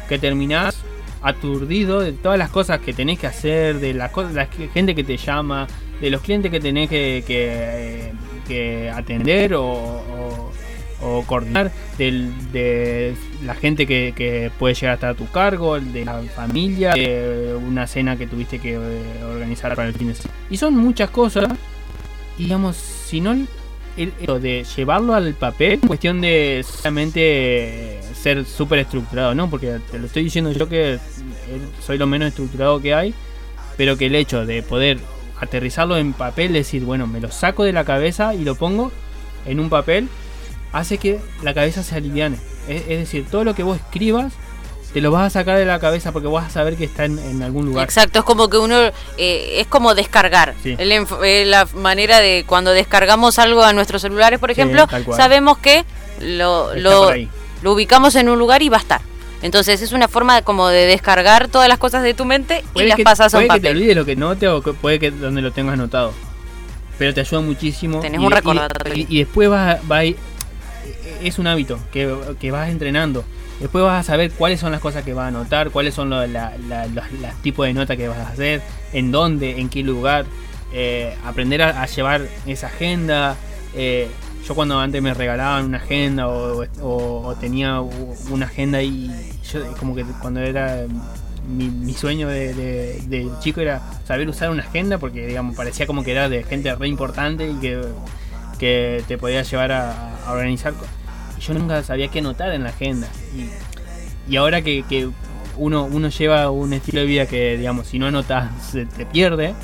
que terminás aturdido de todas las cosas que tenés que hacer, de la, co- la gente que te llama, de los clientes que tenés que, atender o, coordinar, de la gente que, puede llegar a estar a tu cargo, de la familia, de una cena que tuviste que eh, organizar para el fin de semana. Y son muchas cosas, y digamos, si no el hecho de llevarlo al papel, es cuestión de solamente ser súper estructurado, ¿no? Porque te lo estoy diciendo yo que eh, soy lo menos estructurado que hay, pero que el hecho de poder aterrizarlo en papel, decir, bueno, me lo saco de la cabeza y lo pongo en un papel, hace que la cabeza se aliviane. Es, es decir, todo lo que vos escribas, te lo vas a sacar de la cabeza porque vas a saber que está en, en algún lugar. Exacto, es como que uno eh, es como descargar. Sí. Eh, la manera de cuando descargamos algo a nuestros celulares, por Sí, ejemplo, cual. sabemos que lo, lo. Lo ubicamos en un lugar y va a estar. Entonces es una forma como de descargar todas las cosas de tu mente y Puede las que, pasas a un puede que te papel. olvides lo que note o que- puede que donde lo tengas anotado. Pero te ayuda muchísimo. Tenés y- un recordatorio. Y, y después vas a, va a ir- Es un hábito que, que vas entrenando. Después vas a saber cuáles son las cosas que vas a anotar, cuáles son los la, la- los- los tipos de nota que vas a hacer, en dónde, en qué lugar. eh, aprender a, a llevar esa agenda. eh, yo cuando antes me regalaban una agenda o, tenía una agenda y yo como que cuando era mi, mi sueño de, chico era saber usar una agenda porque digamos parecía como que era de gente re importante y que, que te podía llevar a, organizar y yo nunca sabía qué anotar en la agenda. Y, y ahora que, que uno, uno lleva un estilo de vida que digamos si no anotas se te pierde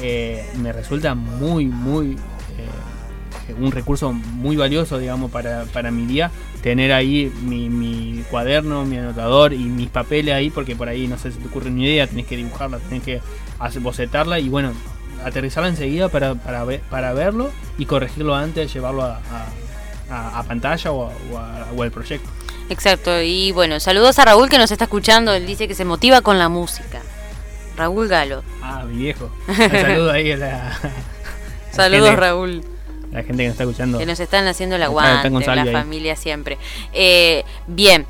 eh, me resulta muy muy eh, un recurso muy valioso digamos para, para mi día tener ahí mi, mi cuaderno, mi anotador y mis papeles ahí, porque por ahí no sé si te ocurre una idea, tenés que dibujarla, tenés que bocetarla y bueno, aterrizarla enseguida para, para, ver- para verlo y corregirlo antes de llevarlo a, a- pantalla o, a- o al proyecto. Exacto, y bueno, saludos a Raúl que nos está escuchando, él dice que se motiva con la música. Raúl Galo. Ah, mi viejo. Un saludo ahí a la, Saludos Raúl. La gente que nos está escuchando. Que nos están haciendo el Está- está aguante, Salvi la ahí. familia siempre. Eh, bien,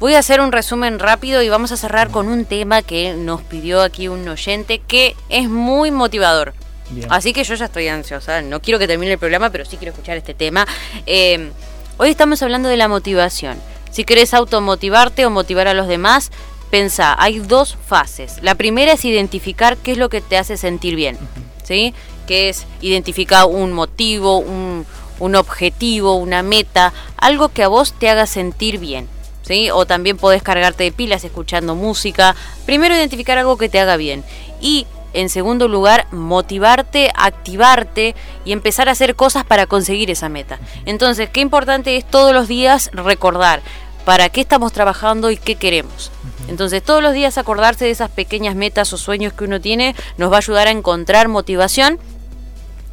voy a hacer un resumen rápido y vamos a cerrar con un tema que nos pidió aquí un oyente que es muy motivador. Bien. Así que yo ya estoy ansiosa, no quiero que termine el programa, pero sí quiero escuchar este tema. Eh, hoy estamos hablando de la motivación. Si querés automotivarte o motivar a los demás, pensá, hay dos fases. La primera es identificar qué es lo que te hace sentir bien, ¿sí? Que es identificar un motivo, un, un objetivo, una meta, algo que a vos te haga sentir bien. ¿Sí? O también podés cargarte de pilas escuchando música. Primero identificar algo que te haga bien. Y en segundo lugar, motivarte, activarte y empezar a hacer cosas para conseguir esa meta. Entonces, qué importante es todos los días recordar para qué estamos trabajando y qué queremos. Entonces, todos los días acordarse de esas pequeñas metas o sueños que uno tiene nos va a ayudar a encontrar motivación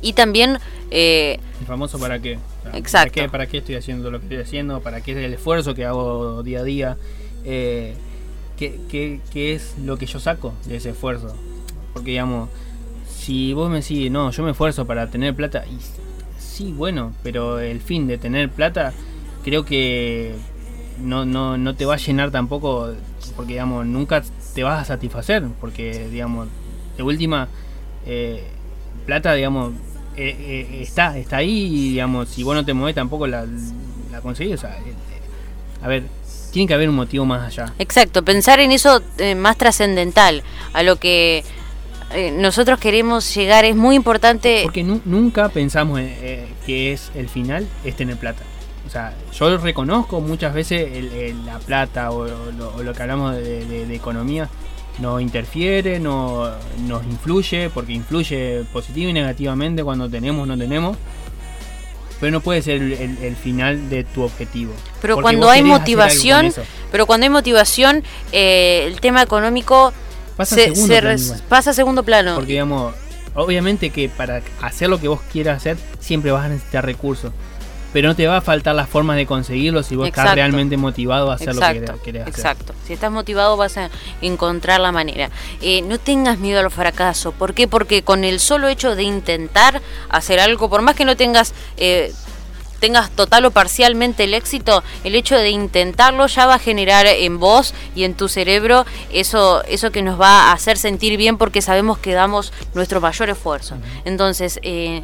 y también eh, El famoso para qué. O sea, Exacto. ¿Para qué, ¿Para qué estoy haciendo lo que estoy haciendo? ¿Para qué es el esfuerzo que hago día a día? Eh, ¿qué, qué, qué es lo que yo saco de ese esfuerzo? Porque, digamos, si vos me decís, no, yo me esfuerzo para tener plata, y sí, bueno, pero el fin de tener plata creo que no, no, no te va a llenar tampoco, porque, digamos, nunca te vas a satisfacer, porque, digamos, de última, eh, plata, digamos, eh, eh, está, está ahí y digamos, si vos no te mueves tampoco la, la conseguís. O sea, a ver, tiene que haber un motivo más allá. Exacto, pensar en eso eh, más trascendental, a lo que nosotros queremos llegar, es muy importante. Porque nu- nunca pensamos que es el final, es tener plata. O sea, yo reconozco muchas veces el- el- la plata o, o lo, o lo que hablamos de, de- de economía nos interfiere, no, nos influye, porque influye positivo y negativamente cuando tenemos o no tenemos. Pero no puede ser el, el- el final de tu objetivo. Pero cuando hay motivación, pero cuando hay motivación, eh, el tema económico Pasa se, segundo se res- pasa a segundo plano. Porque digamos, obviamente que para hacer lo que vos quieras hacer, siempre vas a necesitar recursos. Pero no te va a faltar las formas de conseguirlo si vos Exacto. estás realmente motivado a hacer lo que querés- querés hacer. exacto. Si estás motivado vas a encontrar la manera. Eh, no tengas miedo al fracaso. ¿Por qué? Porque con el solo hecho de intentar hacer algo, por más que no tengas eh, tengas total o parcialmente el éxito, el hecho de intentarlo ya va a generar en vos y en tu cerebro eso, eso que nos va a hacer sentir bien porque sabemos que damos nuestro mayor esfuerzo. Entonces, eh,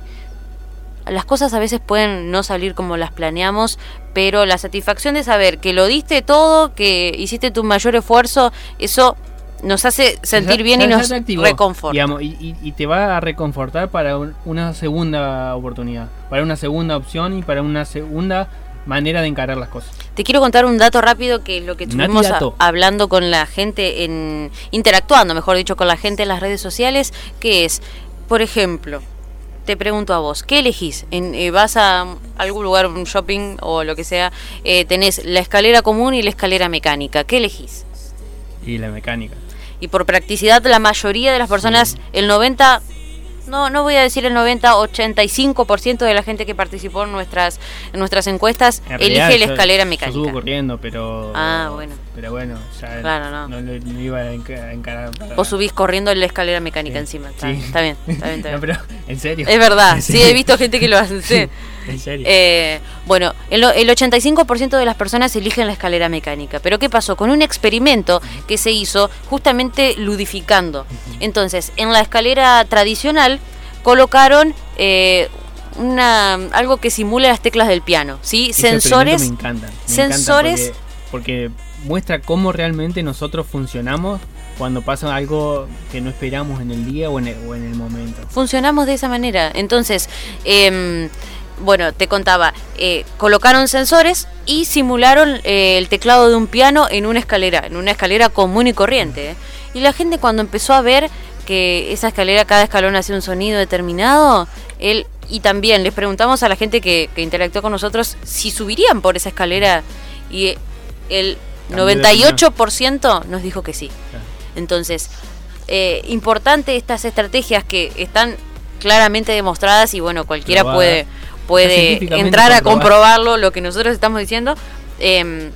las cosas a veces pueden no salir como las planeamos, pero la satisfacción de saber que lo diste todo, que hiciste tu mayor esfuerzo, eso nos hace sentir bien y nos reconforta. digamos, y, y- y te va a reconfortar para un- una segunda oportunidad, para una segunda opción y para una segunda manera de encarar las cosas. Te quiero contar un dato rápido que es lo que estuvimos a- hablando con la gente, en interactuando, mejor dicho, con la gente en las redes sociales, que es, por ejemplo, te pregunto a vos, ¿qué elegís? En, eh, vas a algún lugar, un shopping o lo que sea, eh, tenés la escalera común y la escalera mecánica, ¿qué elegís? Y la mecánica. Y por practicidad la mayoría de las personas, el 90 no, no voy a decir el 90, 85% de la gente que participó en nuestras, en nuestras encuestas elige la escalera mecánica. Yo corriendo, pero. Ah, bueno. Pero bueno, ya claro, no. No, iba a encarar. Vos subís corriendo en la escalera mecánica encima. Está, sí. está, bien, está bien, No, pero, ¿en serio? Es verdad, sí, he visto gente que lo hace. ¿En serio? Eh, bueno, el, el 85% de las personas eligen la escalera mecánica. Pero ¿qué pasó? Con un experimento que se hizo justamente ludificando. Entonces, en la escalera tradicional colocaron eh, una algo que simula las teclas del piano, ¿sí? Sensores. Me encantan. sensores. porque, muestra cómo realmente nosotros funcionamos cuando pasa algo que no esperamos en el día o en el, momento. Funcionamos de esa manera. Entonces, em, bueno, te contaba, eh, colocaron sensores y simularon eh, el teclado de un piano en una escalera, en una escalera común y corriente. ¿eh? Y la gente cuando empezó a ver que esa escalera, cada escalón hacía un sonido determinado, él, y también les preguntamos a la gente que, interactuó con nosotros si subirían por esa escalera y el 98% nos dijo que sí. Entonces, importante estas estrategias que están claramente demostradas y bueno, cualquiera puede puede entrar a comprobarlo, lo que nosotros estamos diciendo. Em,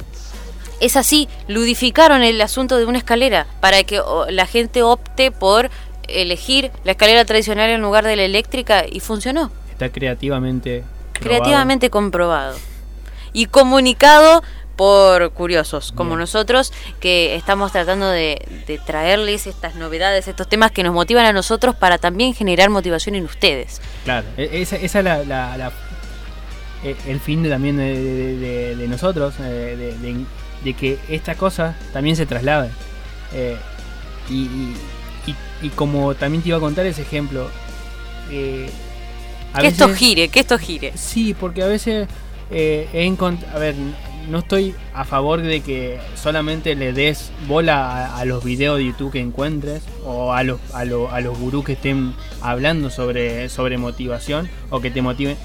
es así, ludificaron el asunto de una escalera para que la gente opte por elegir la escalera tradicional en lugar de la eléctrica y funcionó. Está creativamente creativamente comprobado y comunicado por curiosos como nosotros que estamos tratando de, traerles estas novedades, estos temas que nos motivan a nosotros para también generar motivación en ustedes. Claro, e, esa, es la, e, el fin de, también de, nosotros, eh, de, que esta cosa también se traslade. Eh, y, como también te iba a contar ese ejemplo, eh, que esto gire, que esto gire. Sí, porque a veces he encontrado, a ver, no estoy a favor de que solamente le des bola a, los videos de YouTube que encuentres o a los, a, los gurús que estén hablando sobre, sobre motivación o que te motiven.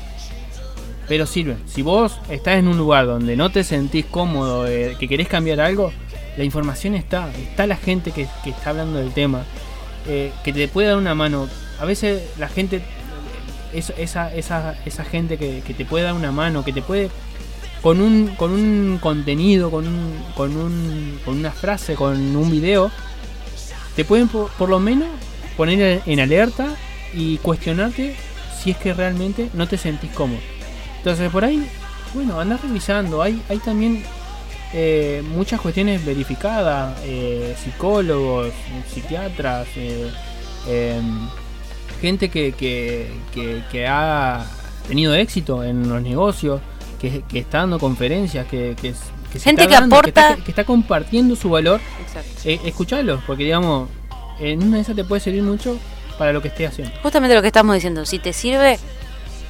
Pero sirve. Si vos estás en un lugar donde no te sentís cómodo, eh, que querés cambiar algo, la información está. Está la gente que, está hablando del tema, eh, que te puede dar una mano. A veces la gente, esa, esa, esa gente que, que te puede dar una mano, que te puede con un, con un contenido, con, un, con, un, con una frase, con un video, te pueden por, lo menos poner en alerta y cuestionarte si es que realmente no te sentís cómodo. Entonces por ahí, bueno, andar revisando. Hay, hay también eh, muchas cuestiones verificadas, eh, psicólogos, psiquiatras, eh, em, gente que, que, que ha tenido éxito en los negocios que, está dando conferencias, que, que, gente que aporta, que está, compartiendo su valor. Eh, escuchalo, porque digamos, en una de esas te puede servir mucho para lo que esté haciendo. Justamente lo que estamos diciendo, si te sirve,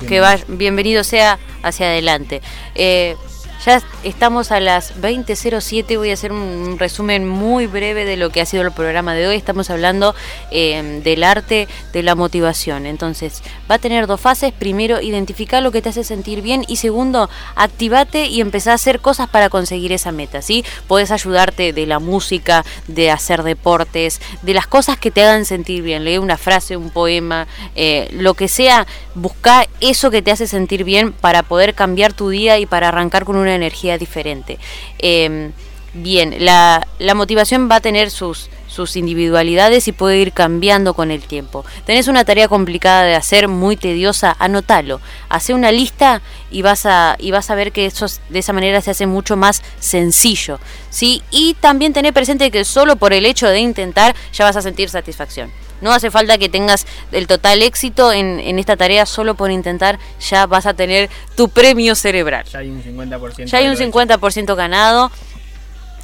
que va, bienvenido sea hacia adelante. Eh, ya estamos a las 20.07, voy a hacer un resumen muy breve de lo que ha sido el programa de hoy. Estamos hablando em, del arte de la motivación. Entonces, va a tener dos fases. Primero, identificar lo que te hace sentir bien y segundo, activate y empezar a hacer cosas para conseguir esa meta. ¿sí? Puedes ayudarte de la música, de hacer deportes, de las cosas que te hagan sentir bien. Lee una frase, un poema, eh, lo que sea. Busca eso que te hace sentir bien para poder cambiar tu día y para arrancar con una energía diferente. Em, bien, la, motivación va a tener sus, sus individualidades y puede ir cambiando con el tiempo. Tenés una tarea complicada de hacer, muy tediosa, anótalo. Hace una lista y vas a, y vas a ver que eso de esa manera se hace mucho más sencillo. ¿sí? Y también tener presente que solo por el hecho de intentar ya vas a sentir satisfacción. No hace falta que tengas el total éxito en, esta tarea, solo por intentar ya vas a tener tu premio cerebral. Ya hay un 50%. Ya hay un 50% ganado.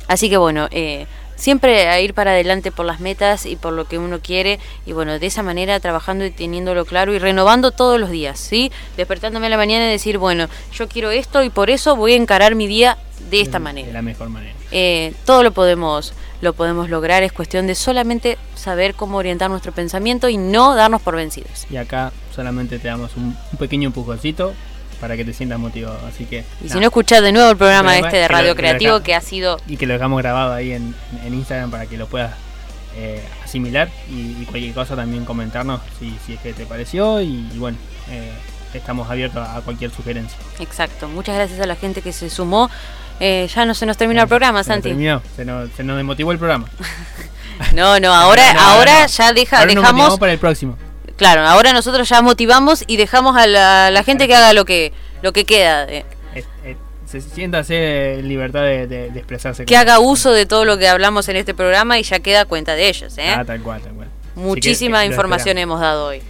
Así que bueno, eh, siempre a ir para adelante por las metas y por lo que uno quiere y bueno, de esa manera trabajando y teniéndolo claro y renovando todos los días, ¿sí? Despertándome a la mañana y decir, bueno, yo quiero esto y por eso voy a encarar mi día de esta manera. De la mejor manera. Eh, todo lo podemos lo podemos lograr. Es cuestión de solamente saber cómo orientar nuestro pensamiento y no darnos por vencidos. Y acá solamente te damos un, pequeño empujoncito para que te sientas motivado. Así que. Y si no escuchás de nuevo el programa este de Radio Creativo que, ha sido. Y que lo dejamos grabado ahí en, Instagram para que lo puedas eh, asimilar y, cualquier cosa también comentarnos si, si es que te pareció y, bueno, eh, estamos abiertos a cualquier sugerencia. Exacto, muchas gracias a la gente que se sumó. Eh, ya no se nos terminó el programa, se Santi. terminó, se nos, se nos demotivó el programa. no, no, ahora, ahora ya deja, dejamos. para el próximo. Claro, ahora nosotros ya motivamos y dejamos a la, gente que haga lo que, lo que queda se sienta en libertad de, expresarse. Que haga uso de todo lo que hablamos en este programa y ya queda cuenta de ellos. ¿eh? Ah, tal cual, tal cual. Muchísima información hemos dado hoy.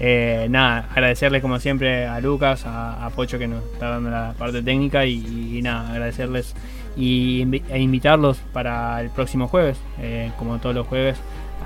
Eh, nada, agradecerles como siempre a Lucas, a, Pocho que nos está dando la parte técnica y, nada, agradecerles y, e invitarlos para el próximo jueves, eh, como todos los jueves,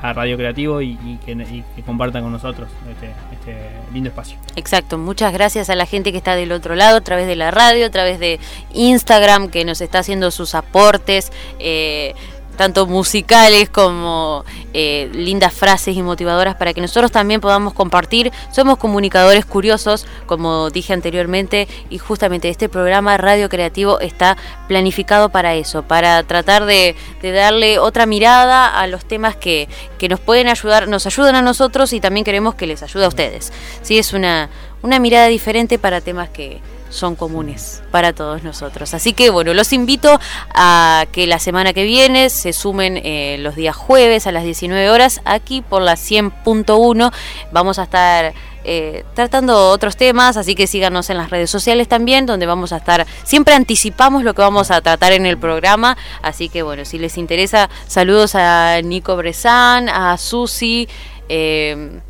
a Radio Creativo y, que, compartan con nosotros este, este, lindo espacio. Exacto, muchas gracias a la gente que está del otro lado, a través de la radio, a través de Instagram, que nos está haciendo sus aportes. Eh, tanto musicales como eh, lindas frases y motivadoras para que nosotros también podamos compartir. Somos comunicadores curiosos, como dije anteriormente, y justamente este programa Radio Creativo está planificado para eso, para tratar de, darle otra mirada a los temas que, que, nos pueden ayudar, nos ayudan a nosotros y también queremos que les ayude a ustedes. Sí, es una, una mirada diferente para temas que son comunes para todos nosotros. Así que bueno, los invito a que la semana que viene se sumen eh, los días jueves a las 19 horas aquí por la 100.1. Vamos a estar eh, tratando otros temas, así que síganos en las redes sociales también, donde vamos a estar, siempre anticipamos lo que vamos a tratar en el programa, así que bueno, si les interesa, saludos a Nico Bresan, a Susi, eh,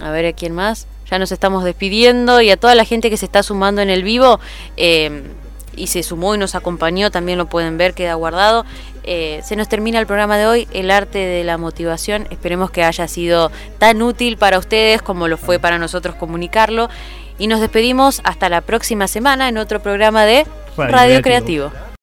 a ver a quién más ya nos estamos despidiendo y a toda la gente que se está sumando en el vivo eh, y se sumó y nos acompañó, también lo pueden ver, queda guardado. Eh, se nos termina el programa de hoy, el arte de la motivación. Esperemos que haya sido tan útil para ustedes como lo fue para nosotros comunicarlo. Y nos despedimos hasta la próxima semana en otro programa de Radio, Creativo.